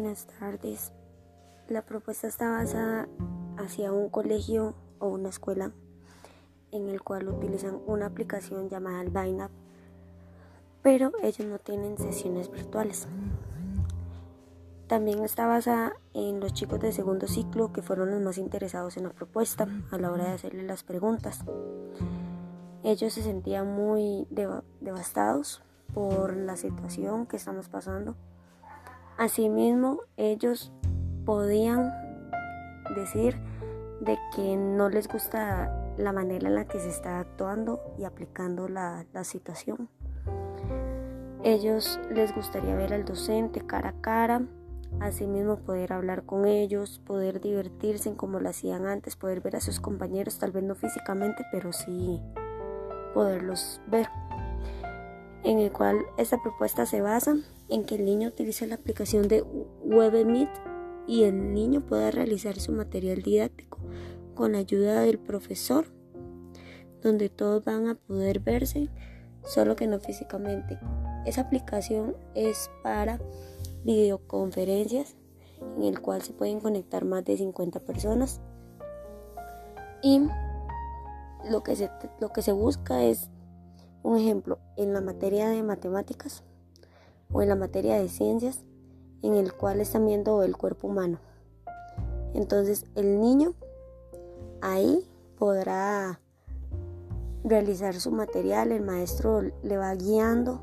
Buenas tardes. La propuesta está basada hacia un colegio o una escuela en el cual utilizan una aplicación llamada el pero ellos no tienen sesiones virtuales. También está basada en los chicos de segundo ciclo que fueron los más interesados en la propuesta a la hora de hacerle las preguntas. Ellos se sentían muy devastados por la situación que estamos pasando Asimismo, ellos podían decir de que no les gusta la manera en la que se está actuando y aplicando la, la situación. Ellos les gustaría ver al docente cara a cara, asimismo poder hablar con ellos, poder divertirse como lo hacían antes, poder ver a sus compañeros, tal vez no físicamente, pero sí poderlos ver en el cual esta propuesta se basa en que el niño utilice la aplicación de WebMeet y el niño pueda realizar su material didáctico con la ayuda del profesor, donde todos van a poder verse, solo que no físicamente. Esa aplicación es para videoconferencias en el cual se pueden conectar más de 50 personas y lo que se, lo que se busca es un ejemplo, en la materia de matemáticas o en la materia de ciencias, en el cual están viendo el cuerpo humano. Entonces el niño ahí podrá realizar su material, el maestro le va guiando,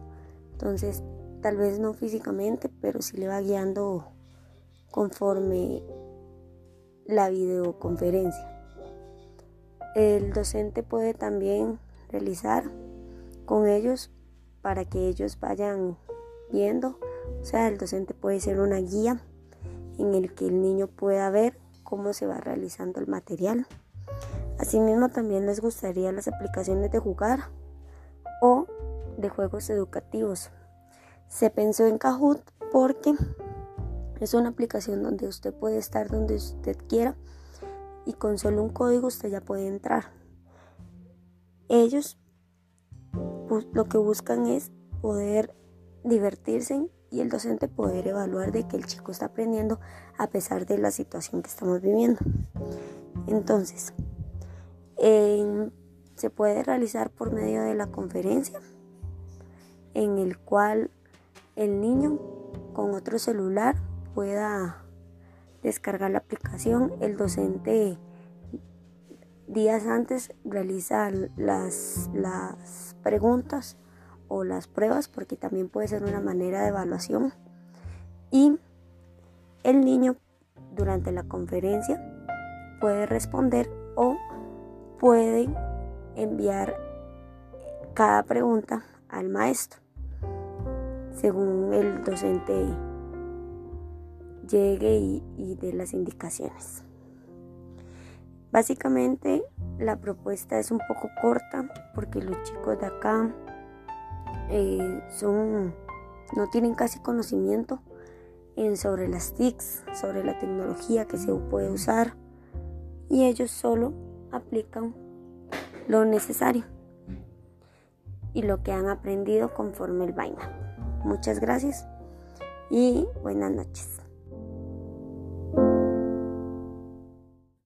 entonces tal vez no físicamente, pero sí le va guiando conforme la videoconferencia. El docente puede también realizar con ellos para que ellos vayan viendo. O sea, el docente puede ser una guía en el que el niño pueda ver cómo se va realizando el material. Asimismo, también les gustaría las aplicaciones de jugar o de juegos educativos. Se pensó en Kahoot porque es una aplicación donde usted puede estar donde usted quiera y con solo un código usted ya puede entrar. Ellos lo que buscan es poder divertirse y el docente poder evaluar de que el chico está aprendiendo a pesar de la situación que estamos viviendo. Entonces, se puede realizar por medio de la conferencia en el cual el niño con otro celular pueda descargar la aplicación, el docente días antes realiza las, las preguntas o las pruebas porque también puede ser una manera de evaluación y el niño durante la conferencia puede responder o puede enviar cada pregunta al maestro según el docente llegue y, y dé las indicaciones. Básicamente la propuesta es un poco corta porque los chicos de acá eh, son, no tienen casi conocimiento en, sobre las TICs, sobre la tecnología que se puede usar y ellos solo aplican lo necesario y lo que han aprendido conforme el vaina. Muchas gracias y buenas noches.